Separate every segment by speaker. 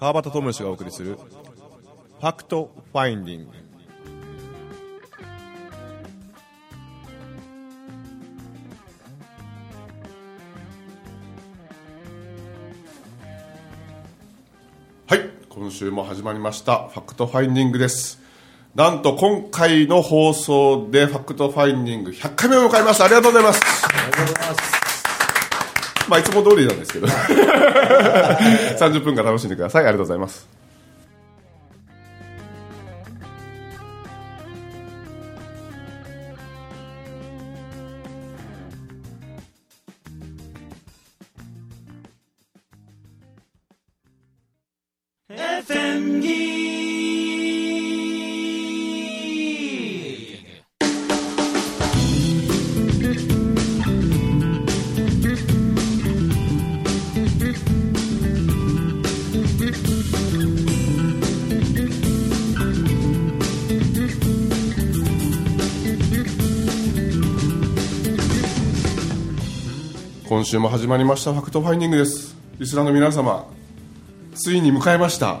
Speaker 1: 川端知義がお送りする Fact Finding。はい今週も始まりました。 Fact Finding です。なんと今回の放送で Fact Finding 100回目を迎えましたありがとうございます。
Speaker 2: ありがとうございます。
Speaker 1: まあいつも通りなんですけど。30分間楽しんでください。ありがとうございます今週も始まりました Fact Finding です。リスナーの皆様ついに迎えました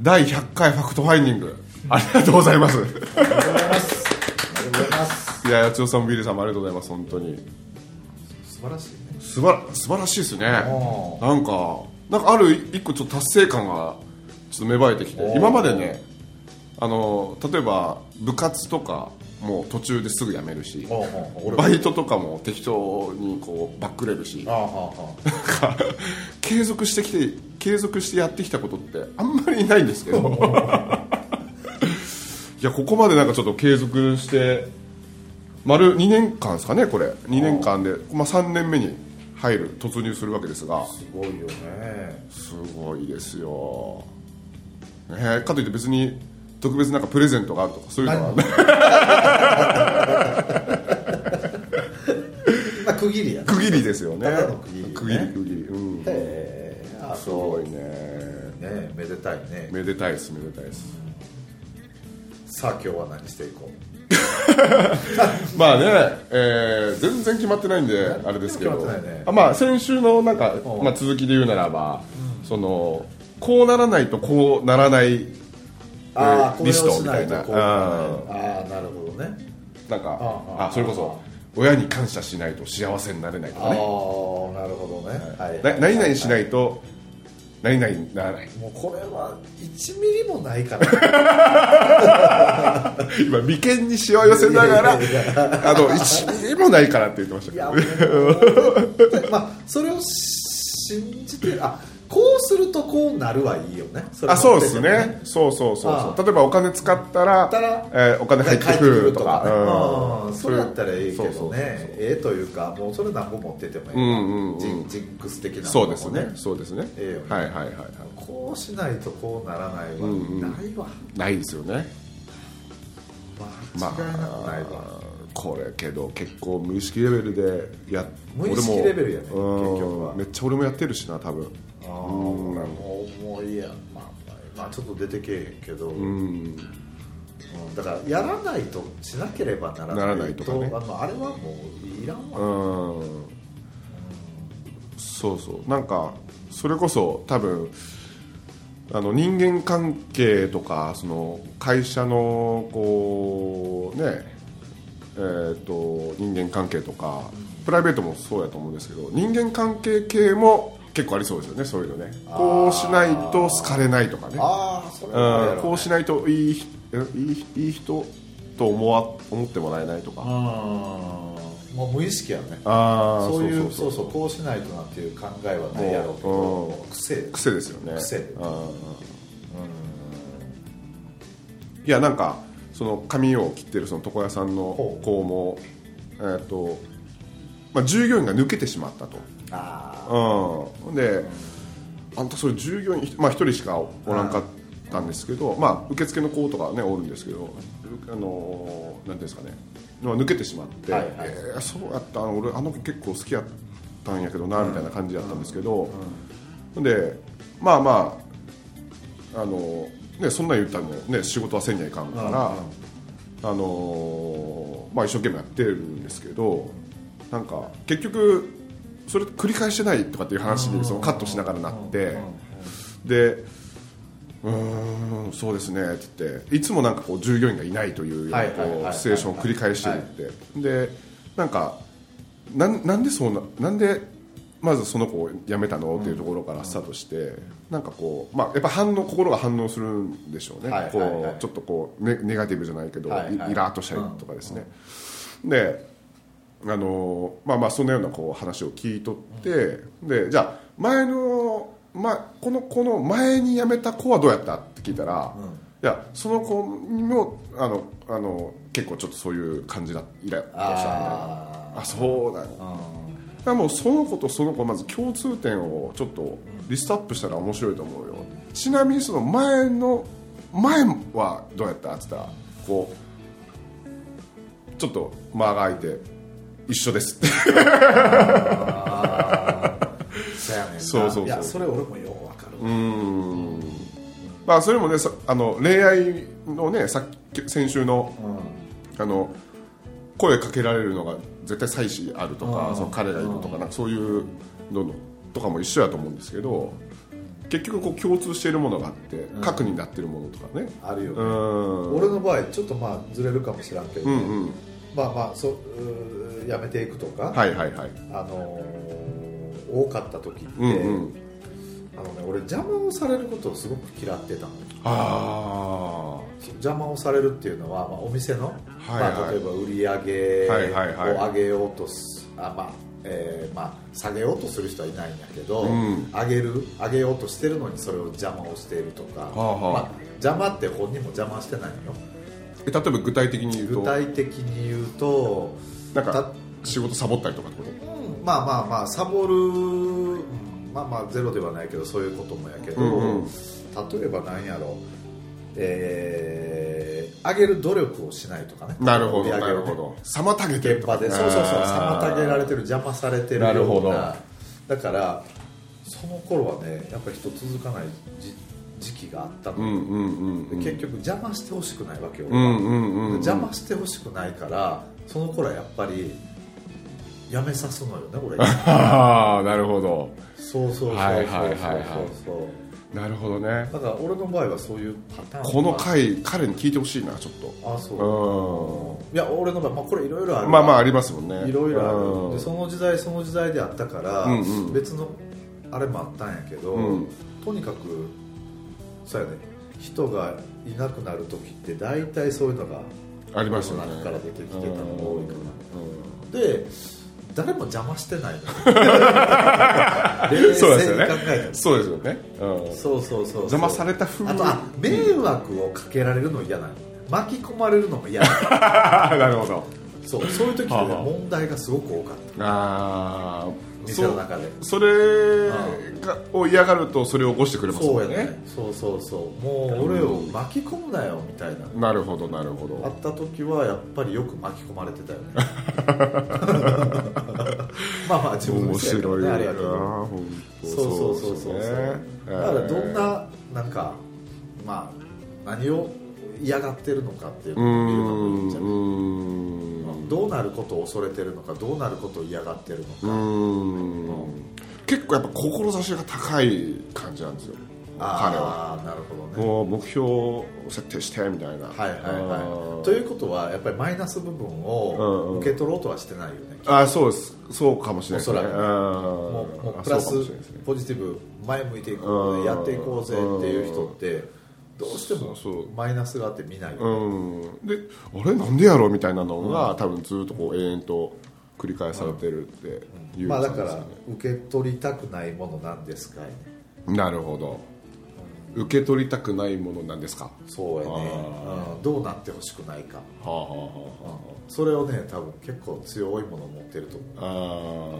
Speaker 1: 第100回 Fact Finding。ありがとうございます。
Speaker 2: ありがとうございます。ありがとうございます。
Speaker 1: いや八千代さんもビリーさんもありがとうございます本当に。
Speaker 2: 素晴らしいね。
Speaker 1: 素晴ら素晴らしいですね。
Speaker 2: お
Speaker 1: なんかなんかある一個ちょっと達成感がちょっと芽生えてきて。今までねあの例えば部活とかもう途中ですぐ辞めるしバイトとかも適当にこうバックれるし継続してきて継続してやってきたことってあんまりないんですけど。いやここまでなんかちょっと継続して丸2年間ですかねこれ。2年間で、まあ、3年目に入る突入するわけですが。
Speaker 2: あすごいよね。
Speaker 1: すごいですよ、ね、かといって別に特別なんかプレゼントがあるとかそういうのは。
Speaker 2: まあ区切りやね。
Speaker 1: 区切りですよね。
Speaker 2: 区切りね。
Speaker 1: 区切り区切り。うん。
Speaker 2: ええあ
Speaker 1: すごいね。
Speaker 2: ねめでたいね。
Speaker 1: めでたいですめでたいです。
Speaker 2: さあ今日は何していこう？
Speaker 1: まあね、えー全然決まってないんであれですけど、
Speaker 2: ね。
Speaker 1: あまあ先週のなんか、
Speaker 2: うん。
Speaker 1: まあ、続きで言うならば、そのこうならないとこうならないリスト
Speaker 2: し
Speaker 1: みたいな。
Speaker 2: ああなるほどね。
Speaker 1: なんか
Speaker 2: あ
Speaker 1: あそれこそ親に感謝しないと幸せになれないと
Speaker 2: ああ
Speaker 1: かね
Speaker 2: なるほどね。はい。
Speaker 1: な何々しないと何々にならない
Speaker 2: もうこれは1ミリもないから。
Speaker 1: 今眉間にしわ寄せながらあの1ミリもないからって言ってましたけど
Speaker 2: もうまあそれを信じてあするとこうなるはいいよね。れ
Speaker 1: あそうですね。そうそうそう例えばお金使ったらえーお金入ってくるとか。
Speaker 2: ね。
Speaker 1: うん。
Speaker 2: うんそれだったらいいけどね。ええというかもうそれ何個持っててもいい、
Speaker 1: うんうんうん
Speaker 2: ジンジンクス的なものも
Speaker 1: そうですね。そうですね。
Speaker 2: ええよね。
Speaker 1: はいはいはいはい。
Speaker 2: こうしないとこうならないは
Speaker 1: うんうん。
Speaker 2: ないわ、
Speaker 1: ないですよね。
Speaker 2: 間
Speaker 1: ま
Speaker 2: 違いなくないわ、
Speaker 1: あこれけど結構無意識レベルでや
Speaker 2: 無意識レベルやね結局は。
Speaker 1: うん。めっちゃ俺もやってるしな多分。
Speaker 2: ああ。もうちょっと出てけえへんけど、
Speaker 1: うん。
Speaker 2: うんだからやらないとしなければならない
Speaker 1: ならないとかね。
Speaker 2: あのあれはもういらんわ、
Speaker 1: うん。そうそう。なんかそれこそ多分あの人間関係とかその会社のこうねえー、と人間関係とかプライベートもそうやと思うんですけど人間関係系も結構ありそうですよねそういうのね。こうしないと好かれないとかね。
Speaker 2: ああそれはあるやろ
Speaker 1: うんこうしないといいいいいい人と思わ思ってもらえないとか。
Speaker 2: うんもう無意識やね。
Speaker 1: ああ
Speaker 2: そういう
Speaker 1: そ
Speaker 2: ううそう。うこうしないとなっていう考えはないやろうけど癖。
Speaker 1: 癖ですよね。
Speaker 2: 癖。
Speaker 1: うん。いやなんかその髪を切ってるその床屋さんの子もえーっとまあ従業員が抜けてしまったと。
Speaker 2: あ
Speaker 1: うん。であんたそれ従業員まあ一人しかおらんかったんですけどまあ受付の子とかねおるんですけどあのなんていうんですかね。まあ抜けてしまって、
Speaker 2: はいはい。
Speaker 1: えーそうやった俺あの子結構好きやったんやけどなみたいな感じだったんですけど、でまあまああの、ね、そんなん言ったらもう、ね、仕事はせんにはいかんから、
Speaker 2: うんうん
Speaker 1: あのまあ、一生懸命やってるんですけどなんか結局それ繰り返してないとかっていう話にそのカットしながらなってでうーんそうですねって言っていつもなんかこう従業員がいないというようなこうシチュエーションを繰り返してるって。でなんかなんなんでそうななんでまずその子を辞めたの？っていうところからスタートして、なんかこう、まあ、やっぱ反応心が反応するんでしょうね、こうちょっとこうネネガティブじゃないけど、イラーっとしたりとかですね、であのまあまあそんなようなこう話を聞いとって、でじゃあ前の、ま、このこの前に辞めた子はどうやったって聞いたら、いやその子にもあのあの結構ちょっとそういう感じだイラッとしたみたいな。
Speaker 2: あ
Speaker 1: あそうだよ。
Speaker 2: あ
Speaker 1: だからもうその子とその子まず共通点をちょっとリストアップしたら面白いと思うよ。ちなみにその前の前はどうやったって言ったらこうちょっと間が空いて一緒です。
Speaker 2: そう
Speaker 1: そうそうそう。
Speaker 2: いやそれ俺もようわかる
Speaker 1: うーん。まあそれもねさあの恋愛のねさっき先週のあの声かけられるのが絶対妻子あるとか、
Speaker 2: うん。
Speaker 1: その彼がいるとか,、なんかそういうのとかも一緒やと思うんですけど結局こう共通しているものがあって核になってるものとかね。う
Speaker 2: あるよね。
Speaker 1: ん。
Speaker 2: 俺の場合ちょっとまあずれるかもしれんけどね。
Speaker 1: うんうん
Speaker 2: まあまあそうやめていくとか
Speaker 1: はいはいはい。
Speaker 2: あのー多かった時って
Speaker 1: うんうん。
Speaker 2: あのね俺邪魔をされることをすごく嫌ってたの。
Speaker 1: あ
Speaker 2: 邪魔をされるっていうのは、まあ、お店の、
Speaker 1: はいはい。
Speaker 2: まあ、例えば売り上げ
Speaker 1: はいはいはい。
Speaker 2: を上げようとす、あまあえーまあ、下げようとする人はいないんだけど、
Speaker 1: うん。
Speaker 2: 上げる上げようとしてるのにそれを邪魔をしているとか、
Speaker 1: あはあ。
Speaker 2: まあ、邪魔って本人も邪魔してないのよ。
Speaker 1: ーえ例えば具体的に言うと。
Speaker 2: 具体的に言うと
Speaker 1: なんか
Speaker 2: た
Speaker 1: 仕事サボったりとかってこと？
Speaker 2: うんまあまあまあサボる、うんまあまあゼロではないけどそういうこともやけど、
Speaker 1: うんうん。
Speaker 2: 例えば何やろ。えー上げる努力をしないとかね。
Speaker 1: なるほど
Speaker 2: ね。
Speaker 1: なるほど。妨げてる
Speaker 2: 現場で。そうそうそう妨げられてる邪魔されてるような。
Speaker 1: なるほど。
Speaker 2: だからその頃はねやっぱり人続かないじ時期があったの、
Speaker 1: う
Speaker 2: 結局邪魔してほしくないわけよ、邪魔してほしくないからその頃はやっぱりやめさすのよね俺。が
Speaker 1: ああなるほど。
Speaker 2: そうそうそうそうそうそう。
Speaker 1: なるほどね。
Speaker 2: だから俺の場合はそういうパターンは
Speaker 1: この回彼に聞いてほしいなちょっと。
Speaker 2: あそう。いや俺の場合、まあ、これいろいろある。
Speaker 1: まあまあありますもんね。
Speaker 2: いろいろあ
Speaker 1: うん。
Speaker 2: るでその時代その時代であったから、別のあれもあったんやけど、
Speaker 1: うん。
Speaker 2: とにかくそうやね。人がいなくなる時って大体そういうのが
Speaker 1: ありますよね。
Speaker 2: 中から出てきてたのが多いか
Speaker 1: うん
Speaker 2: なで誰も邪魔してないの冷
Speaker 1: そうですよね。
Speaker 2: 静に考えたら
Speaker 1: そうですよね。うん。
Speaker 2: そうそうそう
Speaker 1: 邪魔された風
Speaker 2: あとあ迷惑をかけられるの嫌なの巻き込まれるのも嫌なの
Speaker 1: なるほど
Speaker 2: そうそういう時って問題がすごく多かった。
Speaker 1: ああ
Speaker 2: 店の中で。
Speaker 1: それがを嫌がるとそれを起こしてくれます
Speaker 2: そうやね。
Speaker 1: もんね
Speaker 2: そうそうそう。もう俺を巻き込むなよみたいな。
Speaker 1: なるほどなるほ
Speaker 2: あ
Speaker 1: ど
Speaker 2: った時はやっぱりよく巻き込まれてたよね。まあまあ自分の
Speaker 1: 面
Speaker 2: せいやねあれやけどそうそうそうそうそう、
Speaker 1: ね
Speaker 2: だからどんななんかまあ何を嫌がってるのかっていう
Speaker 1: う
Speaker 2: のを見るのもいいん
Speaker 1: ん
Speaker 2: じゃない？
Speaker 1: うん。
Speaker 2: どうなることを恐れてるのかどうなることを嫌がってるのか、
Speaker 1: うん。結構やっぱ志が高い感じなんですよ。彼は。
Speaker 2: ああなるほどね。
Speaker 1: もう目標を設定してみたいな。
Speaker 2: はいはい
Speaker 1: あ
Speaker 2: は
Speaker 1: ー。
Speaker 2: いということはやっぱりマイナス部分
Speaker 1: うんうん。
Speaker 2: を受け取ろうとはしてないよね、
Speaker 1: あそうです。そうかもしれないですね。
Speaker 2: もうプラス
Speaker 1: ね。
Speaker 2: ポジティブ前向いていこうやっていこうぜっていう人ってどうしてもマイナスがあって見ないよね
Speaker 1: うん。であれ？なんでやろうみたいなのが、多分ずっとこう永遠と繰り返されてるっていう
Speaker 2: まあだから受け取りたくないものなんですかい？
Speaker 1: なるほど。受け取りたくないものなんですか？
Speaker 2: そうやね。
Speaker 1: あ
Speaker 2: うん。どうなってほしくないか。
Speaker 1: はあはあは
Speaker 2: それをね多分結構強いものを持ってると思う。
Speaker 1: あは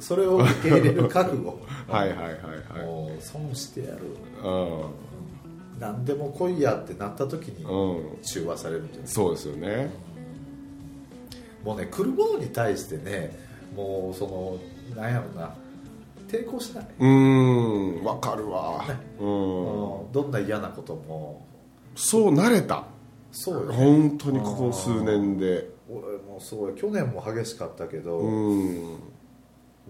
Speaker 2: それを受け入れる覚悟。
Speaker 1: あ はいはいはいはい。
Speaker 2: 損してやる。
Speaker 1: う
Speaker 2: 何でも来いやってなった時に
Speaker 1: ん、うん、
Speaker 2: 中和されるんじゃない？
Speaker 1: そうですよね。
Speaker 2: もうね来るものに対してねもうそのなんやろな抵抗しない、
Speaker 1: うーん。わかるわ、うん、
Speaker 2: うんどんな嫌なことも。
Speaker 1: そう慣れた。
Speaker 2: そうよ。ね
Speaker 1: 本当にここ数年で。
Speaker 2: 俺もすごい去年も激しかったけど、
Speaker 1: うん。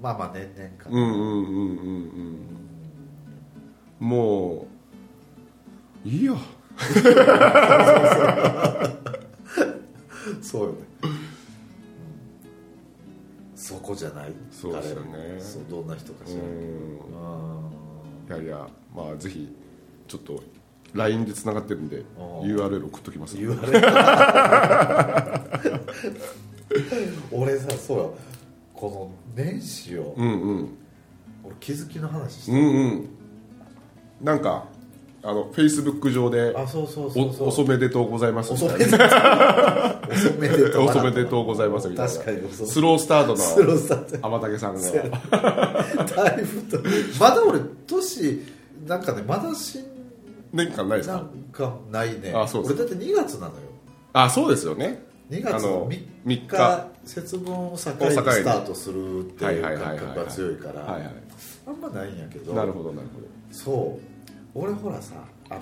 Speaker 2: まあまあ年々かな、
Speaker 1: うんうんうんうん。もういいよ。
Speaker 2: そうよね、うんそこじゃない？
Speaker 1: そうですよね。
Speaker 2: そうどんな人かしら
Speaker 1: うん。いやいやまあぜひちょっと LINE でつながってるんで URL 送っときます
Speaker 2: 言われ 俺さそうよ。この年始を、
Speaker 1: うんうん。
Speaker 2: 俺気づきの話して、
Speaker 1: うんうん。なんかあのフェイスブック上で
Speaker 2: あそうそうそうそう。
Speaker 1: お遅めでとうございますみ
Speaker 2: 遅
Speaker 1: たいな。
Speaker 2: めで遅めでと
Speaker 1: 遅 めでとうございますみたいな。
Speaker 2: 確かに遅め
Speaker 1: スロースタート
Speaker 2: スロ
Speaker 1: の
Speaker 2: ースタート。
Speaker 1: 天竹さんが。
Speaker 2: だいぶとまだ俺年なんかねまだしん
Speaker 1: 年間ないですか？
Speaker 2: なんかないね。
Speaker 1: あそうです。
Speaker 2: 俺だって2月なのよ。
Speaker 1: あそうですよね。
Speaker 2: 2月の
Speaker 1: あの
Speaker 2: 3
Speaker 1: 3
Speaker 2: 日
Speaker 1: 日。
Speaker 2: 節分を境にスタートするっていう感覚が強いから
Speaker 1: はいはい。
Speaker 2: あんまないんやけど。
Speaker 1: なるほどなるほど。
Speaker 2: そう俺ほらさあの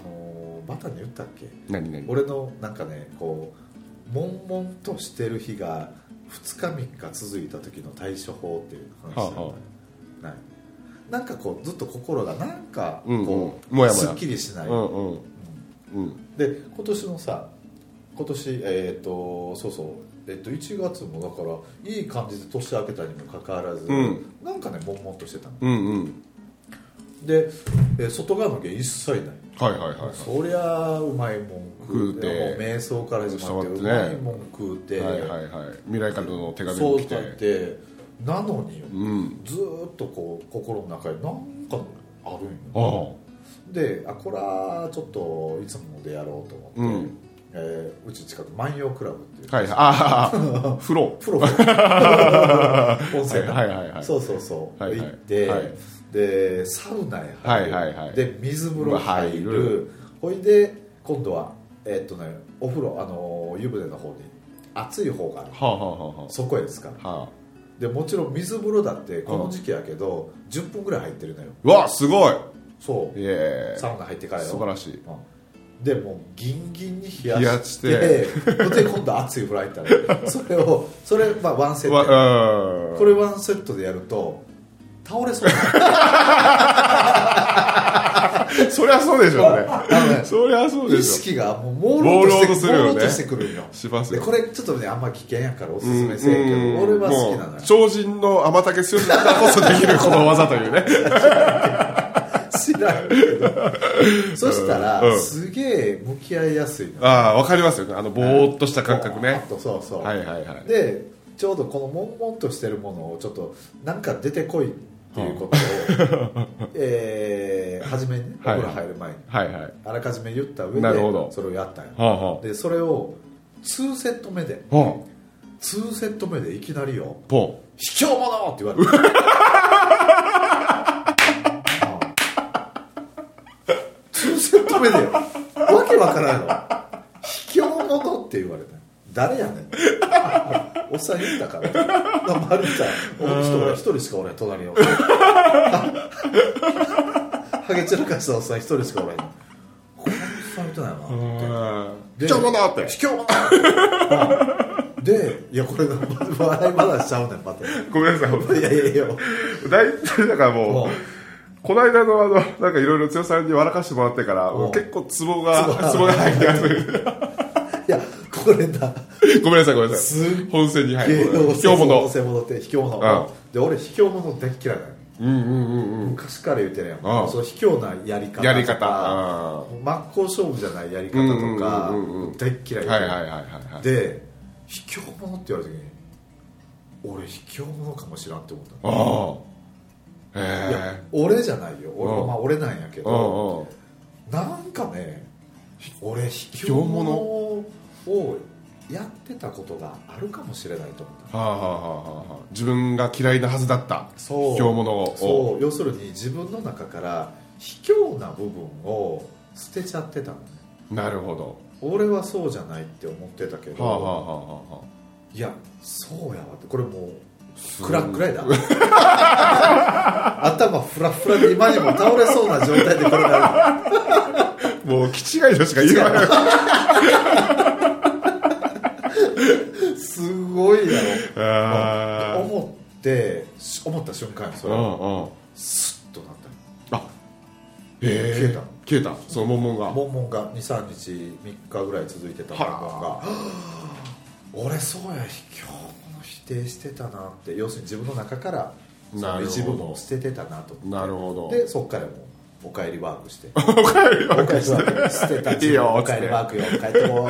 Speaker 2: ーバタに言ったっけ？
Speaker 1: 何何？
Speaker 2: 俺のなんかねこう悶々としてる日が2日3日続いた時の対処法っていう話だよ
Speaker 1: は
Speaker 2: ない。なんかこうずっと心がなんかこう、
Speaker 1: うんうん。
Speaker 2: すっきりしない、
Speaker 1: うんうん。うん。
Speaker 2: で今年のさ今年えっ、とそうそう。えっと1月もだからいい感じで年明けたにもかかわらず、
Speaker 1: うん。
Speaker 2: なんかね悶々としてたの。
Speaker 1: うんうん
Speaker 2: で、えー外側の芸一切ない。
Speaker 1: はいはいはいはい。
Speaker 2: そりゃうまいもん食うて瞑想から始まってう
Speaker 1: 伝わってね。
Speaker 2: まいもん食うて、
Speaker 1: はいはいはい。未来からの手紙
Speaker 2: そうだ
Speaker 1: も来て
Speaker 2: ってなのによ
Speaker 1: うん。
Speaker 2: ずーっとこう心の中になんかあるん
Speaker 1: あ
Speaker 2: よ
Speaker 1: あ
Speaker 2: であこれはちょっといつもでやろうと思って、
Speaker 1: うん。
Speaker 2: えーうち近く万葉クラブっていう。
Speaker 1: はいはい。ああ 風呂。
Speaker 2: プロ 温泉な
Speaker 1: はいはいはい。
Speaker 2: そうそうそう、
Speaker 1: はいはい。
Speaker 2: 行って、
Speaker 1: はい
Speaker 2: でサウナへ入る、
Speaker 1: はいはいはい。
Speaker 2: で水風呂入る。
Speaker 1: 入る。
Speaker 2: ほいで今度はえーっとねお風呂あの湯船の方に熱い方がある。
Speaker 1: はあはあは
Speaker 2: そこへですから。
Speaker 1: あはあ。
Speaker 2: でもちろん水風呂だってこの時期やけど、10分ぐらい入ってるのよ。
Speaker 1: うわすごい。
Speaker 2: そう。サウナ入ってからよ。
Speaker 1: 素晴らしい。
Speaker 2: うん。でもうギンギンに冷やし
Speaker 1: して。
Speaker 2: で今度熱い風呂入ったらそれをそれまあワンセットこれワンセットでやると倒れそう。な
Speaker 1: そりゃそうでしょうね。そりゃそうで
Speaker 2: 意
Speaker 1: しょ
Speaker 2: 識がもう朦朧として
Speaker 1: 朦朧と
Speaker 2: してくるんよ
Speaker 1: します
Speaker 2: これちょっとねあんま危険やからおすすめせえけど、
Speaker 1: うん
Speaker 2: 俺は好きなのよ。
Speaker 1: 超人の天竹剛だからこそできるこの技というね。
Speaker 2: 知らんけど。そしたら、
Speaker 1: うん。
Speaker 2: すげえ向き合いやすいの
Speaker 1: ああわかりますよね。あのぼーっとした感覚ね。
Speaker 2: そうそう、
Speaker 1: はいはいはい。
Speaker 2: でちょうどこの悶々としてるものをちょっとなんか出てこいっていうことを、えー初めにねお
Speaker 1: はい。
Speaker 2: 風呂入る前に、
Speaker 1: はいはい。
Speaker 2: あらかじめ言った上でそれをやったんよ
Speaker 1: はあは
Speaker 2: でそれを2セット目で
Speaker 1: あはあ。
Speaker 2: 2セット目でいきなりよ
Speaker 1: ポ「
Speaker 2: 卑怯者!」って言われて2 セット目でよわけわからんの「卑怯者!」って言われた誰やねん。おっさん言ったから。まるちゃん。お人俺一人しかおれん。隣におってハゲ散らかしたおっさん一人しかおれん。こんなさん言ってな。いなって
Speaker 1: ン卑怯者って。
Speaker 2: 卑怯者。でいやこれが笑い話しちゃうねんまた。
Speaker 1: ごめんなさい。
Speaker 2: いやいやいや。
Speaker 1: 大体だからも
Speaker 2: もう。
Speaker 1: うこの間のあのなんかいろいろ剛さんに笑かしてもらってから結構ツボが
Speaker 2: ツボが。
Speaker 1: 入りやすい
Speaker 2: いやこれだ。
Speaker 1: ごめんなさいごめんなさい。本線に入る。卑怯者
Speaker 2: 背戻って卑怯者、
Speaker 1: うん
Speaker 2: で俺卑怯者大っ嫌い
Speaker 1: うんうんうんうん。
Speaker 2: 昔から言ってるやん、
Speaker 1: うん
Speaker 2: その卑怯なやり方
Speaker 1: やり方。あ
Speaker 2: 真っ向勝負じゃないやり方とか、大っ嫌い
Speaker 1: はいはいはいはいはい。
Speaker 2: で卑怯者って言われた時に俺卑怯者かもしらんって思った
Speaker 1: ああ。
Speaker 2: いや
Speaker 1: へ
Speaker 2: 俺じゃないよ。俺,、
Speaker 1: うん
Speaker 2: まあ、俺なんやけ
Speaker 1: え
Speaker 2: ど、なんかね俺卑怯者をやってたことがあるかもしれないと思った。
Speaker 1: はあはあはあはあ自分が嫌いなはずだった。
Speaker 2: そう。
Speaker 1: 卑怯者を。
Speaker 2: そう。要するに自分の中から卑怯な部分を捨てちゃってたのね。
Speaker 1: なるほど。
Speaker 2: 俺はそうじゃないって思ってたけど、
Speaker 1: はあはあはあはい
Speaker 2: やそうやわって。これもうクラックライだ 頭フラフラで今にも倒れそうな状態でこれが
Speaker 1: あ もう気違いとしか言えない
Speaker 2: すごいやろ。
Speaker 1: あ
Speaker 2: 思って思った瞬間にそれ。
Speaker 1: んうん。
Speaker 2: スッとなった
Speaker 1: あ。へ
Speaker 2: 消えた。の
Speaker 1: 消えた。そのモンモンが。
Speaker 2: モンモンが23日3日ぐらい続いてたモンモンが俺そうや卑怯者否定してたなって。要するに自分の中から一部分を捨ててたなと。
Speaker 1: なるほど。
Speaker 2: でそっからもう お帰りワークして。
Speaker 1: お帰り
Speaker 2: お帰りワーク捨てた
Speaker 1: いいよ
Speaker 2: お帰りワークよ。帰ってこいお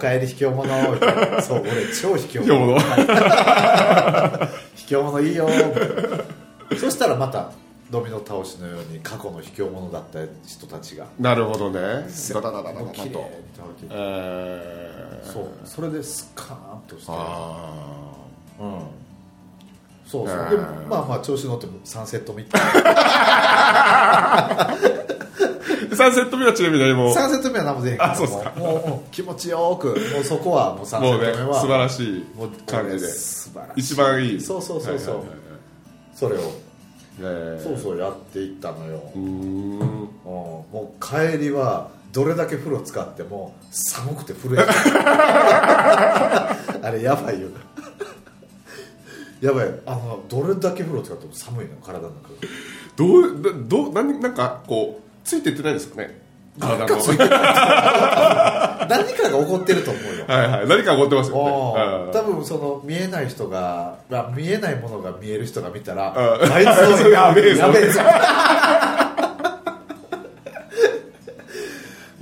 Speaker 2: 帰り卑怯者みたいなそう俺超卑怯
Speaker 1: 者
Speaker 2: 卑怯者いいよ。そしたらまたドミノ倒しのように過去の卑怯者だった人たちが。
Speaker 1: なるほどね。ダダダダダダと。えー。
Speaker 2: そう。それでスカーンとして。
Speaker 1: あ
Speaker 2: うん。そうそう、
Speaker 1: えー。
Speaker 2: でもまあまあ調子乗っても3セット目3
Speaker 1: あ3セット目はちなみに何も。
Speaker 2: セット目は何も出へん
Speaker 1: あそうっすか。
Speaker 2: もう。もう気持ちよくもうそこはもう3セ
Speaker 1: もうね
Speaker 2: ット目は。
Speaker 1: 素晴らしい。
Speaker 2: もう
Speaker 1: 感じで。
Speaker 2: 素晴らしい。
Speaker 1: 一番いい。
Speaker 2: そうそうそうそう。
Speaker 1: はいはいはいはい。
Speaker 2: それを。
Speaker 1: えー
Speaker 2: そうそうやっていったのよ、
Speaker 1: うーん。
Speaker 2: うん。もう帰りはどれだけ風呂使っても寒くて震えて あれやばいよ。やばい。あのどれだけ風呂使っても寒いの体の中。が
Speaker 1: どうだどう何なんかこうついてってないんですかね。体の。
Speaker 2: 何かが起こってると思うよ。
Speaker 1: はいはい。何か起こってますよ
Speaker 2: お
Speaker 1: ね
Speaker 2: ー多分その見えない人がまあ見えないものが見える人が見たら
Speaker 1: うん
Speaker 2: あいつの
Speaker 1: やべえぞ。
Speaker 2: やべえぞ。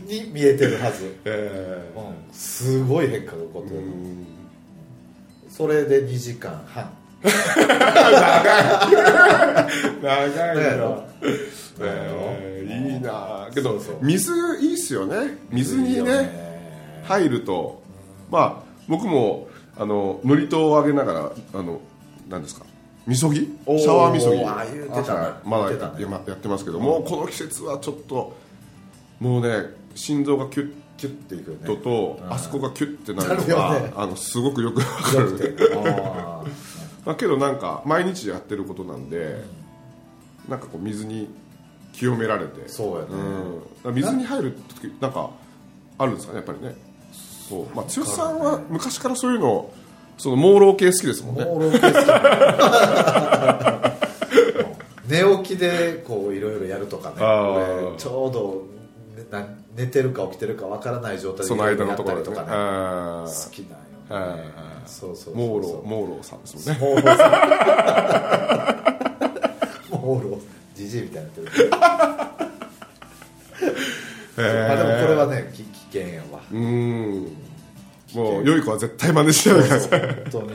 Speaker 2: に見えてるはず、
Speaker 1: え
Speaker 2: うん、すごい変化が起こってる、それで2時間半
Speaker 1: 長いな
Speaker 2: だよ。
Speaker 1: え。ーいいな。けど水いいっすよね。水にね入ると。まあ僕もあののりとをあげながらあの何ですか。みそぎ？シャワーみそぎ。
Speaker 2: あ言た
Speaker 1: まだ
Speaker 2: 言ってたね。
Speaker 1: ややってますけどもうこの季節はちょっともうね心臓がキュッ
Speaker 2: キュッていく
Speaker 1: ととあそこがキュッてなるのが
Speaker 2: ね。
Speaker 1: あのすごくよくわかるまあけどなんか毎日やってることなんでなんかこう水に清められて。
Speaker 2: そうやね。
Speaker 1: うん、水に入る時なんかあるんですかねやっぱりね。そう、まあ、剛さんは昔からそういうのその朦朧系好きですもんね。
Speaker 2: ー朦朧系好き。寝起きでこういろいろやるとかね。ちょうど寝てるか起きてるかわからない状態で
Speaker 1: その間のところ
Speaker 2: とかね。
Speaker 1: あ
Speaker 2: 好
Speaker 1: ー
Speaker 2: きなんそうそうそう
Speaker 1: 朦朧朦朧さん。ですもんね
Speaker 2: 朦朧さ朦朧じじいみたいになってる。まあでもこれはねき危険やわ。
Speaker 1: うーんもう良い子は絶対真似しないでください
Speaker 2: 本当に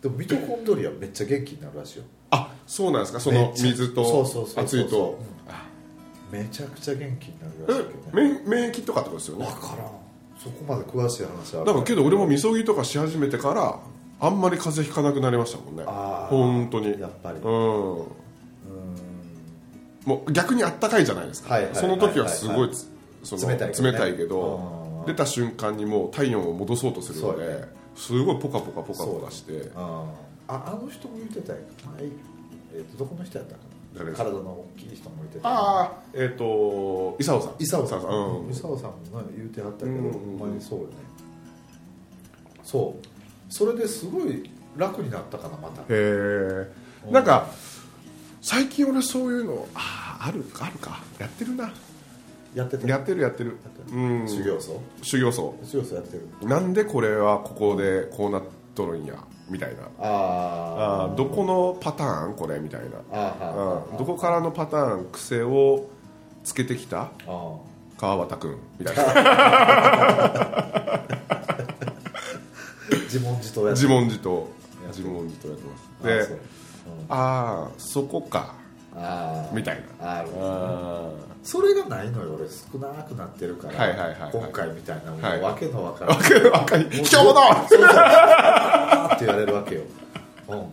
Speaker 2: でもミトコンドリアめっちゃ元気になるらしいよ。
Speaker 1: あそうなんですか？その水と
Speaker 2: そうそうそうそう
Speaker 1: 熱いと。
Speaker 2: めちゃくちゃ元気になるらしいけどね。
Speaker 1: 免免疫とかってことですよね。
Speaker 2: 分からんそこまで詳しい話は。
Speaker 1: なんかけど俺もみそぎとかし始めてからあんまり風邪ひかなくなりましたもんね。本当に。
Speaker 2: やっぱり。
Speaker 1: うん。もう逆にあったかいじゃないですか、
Speaker 2: はいはい
Speaker 1: その時はすごい
Speaker 2: はい
Speaker 1: つその
Speaker 2: 冷たいけどね。
Speaker 1: 冷たいけど
Speaker 2: うん。
Speaker 1: 出た瞬間にもう体温を戻そうとするので、すごいポカポカポカポカして。
Speaker 2: あああの人も言ってたよ。前、えー、とどこの人やったか体の大きい人も言って。た
Speaker 1: ああ。えっ、と伊佐さん。
Speaker 2: 伊佐さん。
Speaker 1: うん。
Speaker 2: 伊佐さんもね言うてはったけど、
Speaker 1: うん。うんうん
Speaker 2: ほんまにそうよね。そう。それですごい楽になったかなまた。
Speaker 1: へえ。ん。か最近俺そういうのあーあるあるか。やってるな。
Speaker 2: やってた
Speaker 1: やってるやってる。
Speaker 2: 修行僧？
Speaker 1: 修行僧。
Speaker 2: 修行僧やってる。
Speaker 1: なんでこれはここでこうなっとるんやみたいな。
Speaker 2: あ
Speaker 1: あーどこのパターンこれみたいな。どこからのパターン癖をつけてきた？
Speaker 2: あ
Speaker 1: 川端君みたいな。
Speaker 2: 自問自答やって
Speaker 1: 自問自答。自問自答やってます。で
Speaker 2: う。ん。
Speaker 1: ああそこかみたい
Speaker 2: ある
Speaker 1: あ
Speaker 2: それがないのよ。俺少なくなってるから、
Speaker 1: はいはいはいはい。
Speaker 2: 今回みたいなもう
Speaker 1: はい。
Speaker 2: わけのわから
Speaker 1: あ
Speaker 2: ない、
Speaker 1: 分かる。分かる。卑怯者
Speaker 2: そうそ って言われるわけよ、うん、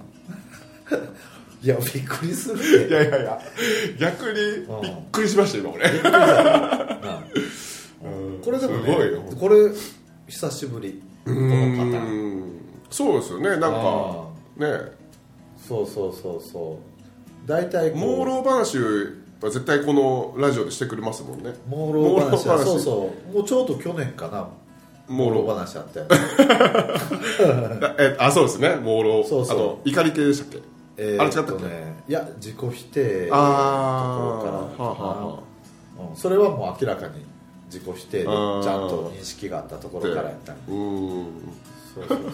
Speaker 2: いやびっくりする
Speaker 1: い
Speaker 2: で
Speaker 1: やいやいや。逆にびっくりしました今俺。うん。
Speaker 2: これでもねこれ久しぶり。このパターン。
Speaker 1: うん。そうですよね。なんか
Speaker 2: あ
Speaker 1: ね。
Speaker 2: そうそうそうそう大体
Speaker 1: 朦朧話は絶対このラジオでしてくれますもんね。
Speaker 2: 朦朧話はそうそう。もうちょうど去年かな。
Speaker 1: 朦朧
Speaker 2: 話あったよ
Speaker 1: えあそうですね。朦朧
Speaker 2: そうそう。
Speaker 1: あの怒り系でしたっけ？
Speaker 2: えー、
Speaker 1: あれ違ったっけ？
Speaker 2: とねいや自己否定の
Speaker 1: あ
Speaker 2: ところ
Speaker 1: ー
Speaker 2: から。
Speaker 1: はあはあは
Speaker 2: うん。それはもう明らかに自己否定でちゃんと認識があったところからやった
Speaker 1: うーん。
Speaker 2: そうそうそう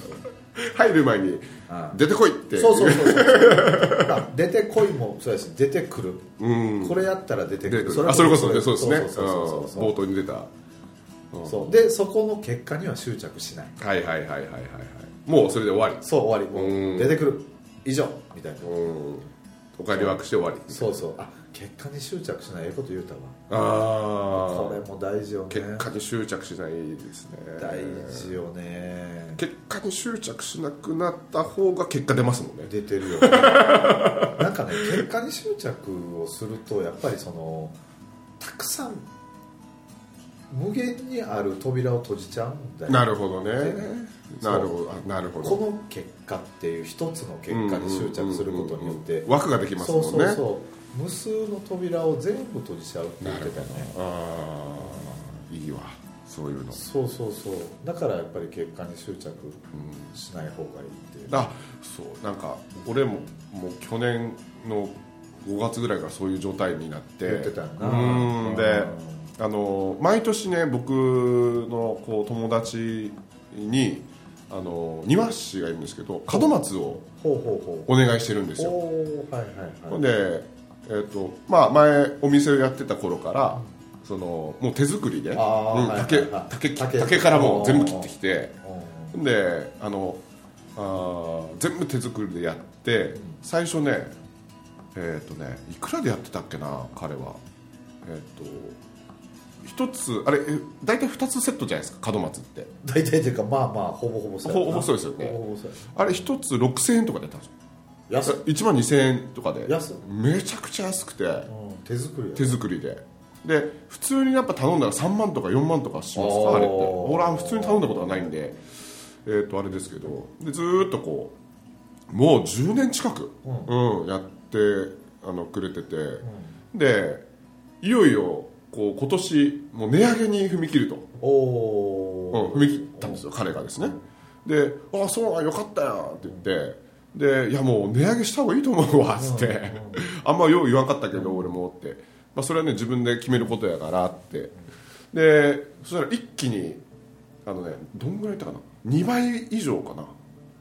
Speaker 1: 入る前に
Speaker 2: あ
Speaker 1: 出てこいって。
Speaker 2: そうそうそうそう。まあ出てこいもそうやし出てくる、
Speaker 1: うん。
Speaker 2: これやったら出てく
Speaker 1: で
Speaker 2: る
Speaker 1: あそれこそねそうですね。冒頭に出た。うん
Speaker 2: そう。でそこの結果には執着しない。
Speaker 1: はいはいはいはいはいはい。もうそれで終わり。
Speaker 2: そう終わり。も
Speaker 1: う
Speaker 2: 出てくる。以上。みたいな。
Speaker 1: うん。お金ワークして終わり。
Speaker 2: そうそう。あ結果に執着しないええこと言うたわ。
Speaker 1: ああ
Speaker 2: これも大事よね。
Speaker 1: 結果に執着しないですね。
Speaker 2: 大事よね。
Speaker 1: 結果に執着しなくなった方が結果出ますもんね。
Speaker 2: 出てるよね。なんかね結果に執着をするとやっぱりそのたくさん無限にある扉を閉じちゃうんだよ。
Speaker 1: なるほどねなるほどあなるほど。
Speaker 2: この結果っていう一つの結果に執着することによって
Speaker 1: うんうんうんうん。枠ができますもんね。
Speaker 2: そうそうそう無数の扉を全部閉じちゃうって言ってたよね。
Speaker 1: ああいいわ。そういうの。
Speaker 2: そうそうそう。だからやっぱり結果に執着しない方がいいっていう。
Speaker 1: あそう。なんか俺ももう去年の5月ぐらいからそういう状態になって。
Speaker 2: 言ってたよな。
Speaker 1: うん。で
Speaker 2: うん。
Speaker 1: あの毎年ね僕のこう友達にあの庭師がいるんですけど門松をお願いしてるんです
Speaker 2: う
Speaker 1: よ。
Speaker 2: おーはいはいはい。
Speaker 1: ほんで、えーとまあ、前お店をやってた頃からそのもう手作りで、竹
Speaker 2: はい
Speaker 1: 竹
Speaker 2: 竹
Speaker 1: 竹からもう全部切ってきて
Speaker 2: うん
Speaker 1: であのあー全部手作りでやって最初ねえっ、とねいくらでやってたっけな彼は。えっ、と一つあれえ大体2つセットじゃないですか門松って。
Speaker 2: 大体というかまあまあほぼほぼそう
Speaker 1: ほほぼそうですよね。あれ1つ6000円とかでやったんですよ
Speaker 2: 安。っ
Speaker 1: 1万2000円とかで。めちゃくちゃ安くて。
Speaker 2: うん。手作りや
Speaker 1: 手作りで。で普通にやっぱ頼んだら3万とか4万とかしますあれって。俺は普通に頼んだことがないんで。えー、とあれですけど。でずーっとこうもう10年近く、うん。やってあのくれてて、でいよいよこう今年もう値上げに踏み切ると、
Speaker 2: おお、
Speaker 1: うん、踏み切ったんですよ彼がですね。で「ああそうなんよかったよ」って言ってで「いやもう値上げした方がいいと思うわ」っつって、あんまよう言わんかったけど、俺もって、まあ、それはね自分で決めることやからって。でそしたら一気にあのねどんぐらいいったかな？2倍以上かな。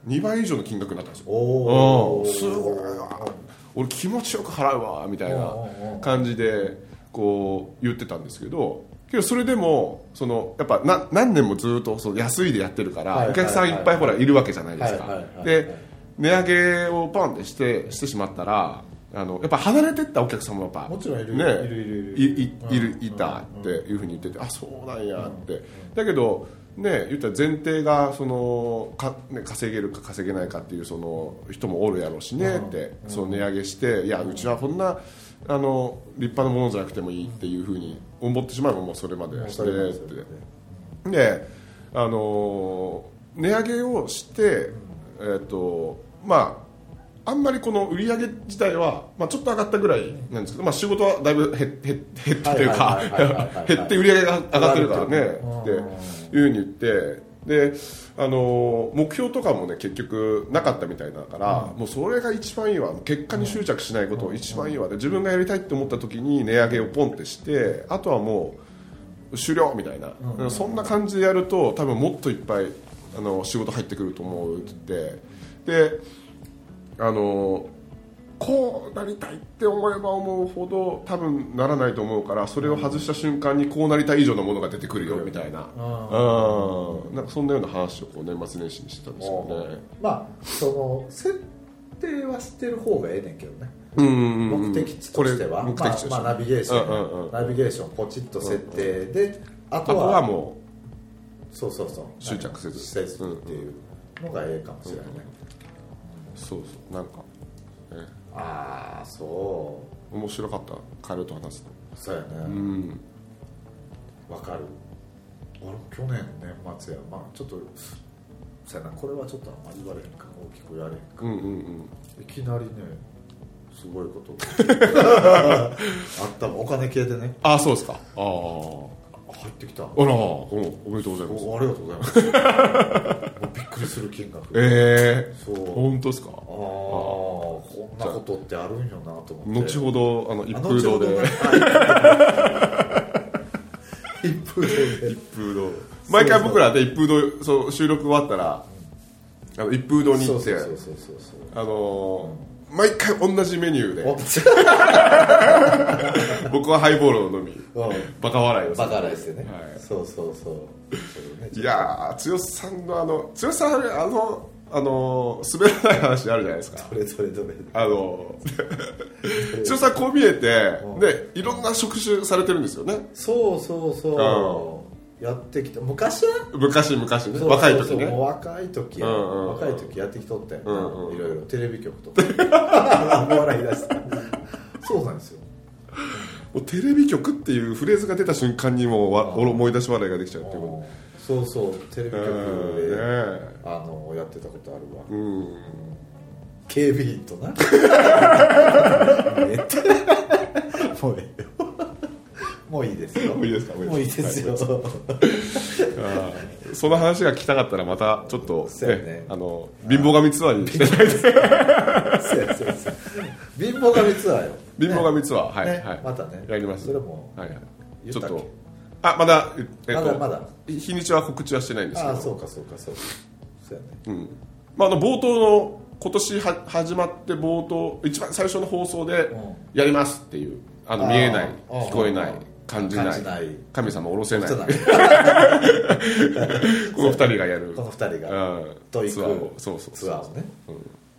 Speaker 1: 2倍以上の金額になったんですよ。
Speaker 2: おお
Speaker 1: うん。すごいわ俺気持ちよく払うわみたいな感じでこう言ってたんですけどけどそれでもそのやっぱな何年もずっとそう安いでやってるから、お客さんいっぱいほらいるわけじゃないですか、で値上げをパンってしてしてしまったらあのやっぱ離れてったお客さんもやっぱ
Speaker 2: もちろんいる。
Speaker 1: ね、
Speaker 2: いるいるいる。
Speaker 1: いい
Speaker 2: うん。
Speaker 1: いるいたっていうふうに言ってて、あそうなんやって、だけどね言ったら前提がそのか、ね、稼げるか稼げないかっていうその人もおるやろうしねって、その値上げしていやうちはこんなあの立派なものじゃなくてもいいっていうふうに思ってしまえばもうそれまでしてって。で。あの値上げをして、えっ、とまああんまりこの売り上げ自体は、まあ、ちょっと上がったぐらいなんですけど、まあ、仕事はだいぶ減ったというか減って売り上げが上がってるからねって
Speaker 2: と
Speaker 1: いうふうに言って。であの目標とかもね結局なかったみたいだから、もうそれが一番いいわ。結果に執着しないことが一番いいわ。で自分がやりたいって思った時に値上げをポンってしてあとはもう終了みたいな、そんな感じでやると多分もっといっぱいあの仕事入ってくると思うって言ってであのこうなりたいって思えば思うほど多分ならないと思うからそれを外した瞬間にこうなりたい以上のものが出てくるよみたいな、うん、なんかそんなような話をこう年末年始にしてたんですよね。
Speaker 2: まあその設定はしてる方がええねんけどね。
Speaker 1: うんうんうん
Speaker 2: 目的地としては。
Speaker 1: 目的地
Speaker 2: まあ、まあナビゲーション、
Speaker 1: うんうんうん
Speaker 2: ナビゲーションポチッと設定で、あ
Speaker 1: あと
Speaker 2: とは
Speaker 1: はも
Speaker 2: そうそうそう。
Speaker 1: 執着せず。
Speaker 2: せずっていうのがええかもしれない。ね、
Speaker 1: うそうそうなんか、ね、
Speaker 2: ああそ
Speaker 1: 面白かった彼と話す
Speaker 2: うそうや
Speaker 1: のう
Speaker 2: ね
Speaker 1: ん。
Speaker 2: わ、かる。俺も去年年末やまあちょっとそうやなこれはちょっとあんまり言われへんか。大きく言われへんか。
Speaker 1: うんうんうん。
Speaker 2: いきなりねすごいことが あった。お金系でね。
Speaker 1: あそうですか。ああ
Speaker 2: は入ってきた。
Speaker 1: あら、うん、おめでとうございます。
Speaker 2: おありがとうございます。びっくりする金額。
Speaker 1: ええ
Speaker 2: そう。
Speaker 1: 本当ですか？
Speaker 2: ああこんなことってあるんよなと思って。
Speaker 1: 後ほどあの一
Speaker 2: あ
Speaker 1: 風堂で。
Speaker 2: 一風堂で。
Speaker 1: 一風堂。毎回僕らで一風堂そう収録終わったらあの一風堂に行って
Speaker 2: そうそうそうそうそう。
Speaker 1: あのー毎回同じメニューで。
Speaker 2: お。
Speaker 1: 僕はハイボールを飲み
Speaker 2: うん。
Speaker 1: バカ笑いを
Speaker 2: バカライスでね、
Speaker 1: はい。
Speaker 2: そうそうそう。
Speaker 1: いやー剛さんのあの剛さんあのあの滑らない話あるじゃないですか。
Speaker 2: どれどれどれ。
Speaker 1: あの 剛さんこう見えてでいろんな職種されてるんですよね。
Speaker 2: そうそうそうやってきた。昔は？
Speaker 1: 昔昔若い時ね。
Speaker 2: 若い時や、
Speaker 1: うんうんうん。
Speaker 2: 若い時やってきとったよな、
Speaker 1: うんうん。
Speaker 2: いろいろ。テレビ局とか。笑い出したそうなんですよ。
Speaker 1: もうテレビ局っていうフレーズが出た瞬間にもう思い出し笑いができちゃうっていうこ
Speaker 2: そうそう。テレビ
Speaker 1: と
Speaker 2: 局で、あのやってたことあるわ。
Speaker 1: うん。
Speaker 2: 警備員とな。もうえもういいですよ。
Speaker 1: もういいですか？
Speaker 2: もういいです。よ、
Speaker 1: その話が聞きたかったらまたちょっと、
Speaker 2: ね。
Speaker 1: あの貧乏神ツアーにして
Speaker 2: そうやそうやそうや。貧乏神ツアーよ。
Speaker 1: 貧乏神ツアー、はい、
Speaker 2: ね
Speaker 1: はい。
Speaker 2: またね。
Speaker 1: やります。
Speaker 2: それも
Speaker 1: はいちょっと。あまだえっと
Speaker 2: まだまだ。
Speaker 1: 日にちは告知はしてないんですけど。
Speaker 2: ああそうかそうかそうか。そうやね。
Speaker 1: うん。まあ、あの冒頭の今年は始まって冒頭一番最初の放送で
Speaker 2: うん。
Speaker 1: やりますっていうあの見えない聞こえない感じない。神様下ろせない。この二人がやる。
Speaker 2: この二人が。
Speaker 1: うん。
Speaker 2: と行く
Speaker 1: ツアーを。そうそう
Speaker 2: ツアーをね。
Speaker 1: うん。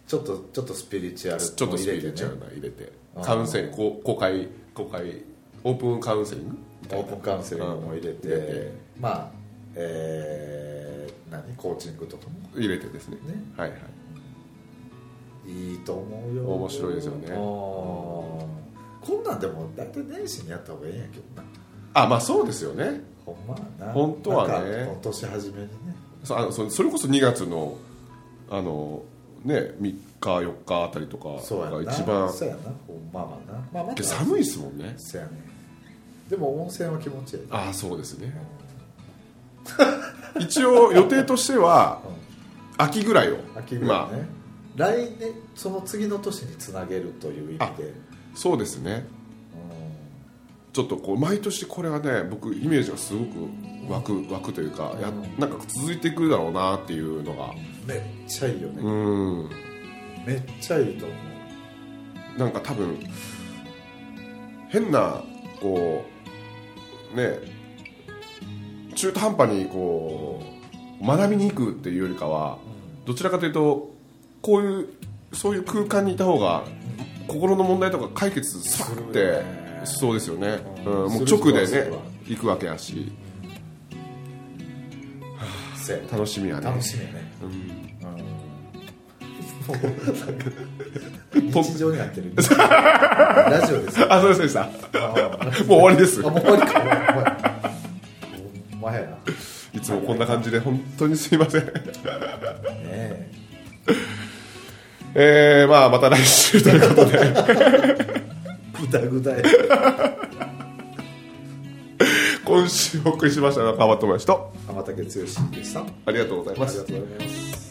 Speaker 2: ちょっとちょっとスピリチュアル
Speaker 1: ちょっとスピリチュアル
Speaker 2: ね
Speaker 1: な入れて。カウンセリング。公開公開オープンカウンセリング
Speaker 2: オープンカウンセリングも入れて、
Speaker 1: うん
Speaker 2: まあえー、何？コーチングとかも？
Speaker 1: 入れてですね。
Speaker 2: ね。
Speaker 1: はいはい。
Speaker 2: いいと思うよ。
Speaker 1: 面白いですよね
Speaker 2: こんなんでも大体年始にやった方がいいんやけどな。
Speaker 1: あまあそうですよね。
Speaker 2: ほんまはな。
Speaker 1: 本当はね。
Speaker 2: なんかこの年始めにね。
Speaker 1: そあのそそれこそ2月のあのね3日4日あたりとかが
Speaker 2: そうやな。
Speaker 1: 一番
Speaker 2: そうやな。ほんまはな。まあまた
Speaker 1: 寒いですもんね。
Speaker 2: そうやねでも温泉は気持ちいい
Speaker 1: ああそうですね。一応予定としては秋ぐらいを
Speaker 2: 秋ぐらい
Speaker 1: ま
Speaker 2: ね、来年その次の年につなげるという意味で、
Speaker 1: あそうですね。
Speaker 2: う
Speaker 1: ちょっとこう毎年これはね僕イメージがすごく湧く湧くというかやなんか続いていくだろうなっていうのが。
Speaker 2: んめっちゃいいよね、
Speaker 1: うん。
Speaker 2: めっちゃいいと思う。
Speaker 1: なんか多分変なこうね中途半端にこう学びに行くっていうよりかはどちらかというとこういうそういう空間にいた方が心の問題とか解決さっ
Speaker 2: する
Speaker 1: てそうですよね、
Speaker 2: うん。
Speaker 1: うん、もう直でね行くわけやし。
Speaker 2: せや
Speaker 1: 楽しみやね。
Speaker 2: 楽しみやね、
Speaker 1: うん。
Speaker 2: 日常になってるラジオですよ。
Speaker 1: あそうでしたもう終わりです。
Speaker 2: あもう終わりか。お前やな。い
Speaker 1: つもこんな感じで本当にすいません。
Speaker 2: ね
Speaker 1: えー、まあまた来週ということで。
Speaker 2: ぐだぐだや。
Speaker 1: 今週お送りしましたのは川端智之と。
Speaker 2: 天竹剛でした。あ
Speaker 1: ありがとうございます。
Speaker 2: りがとうございます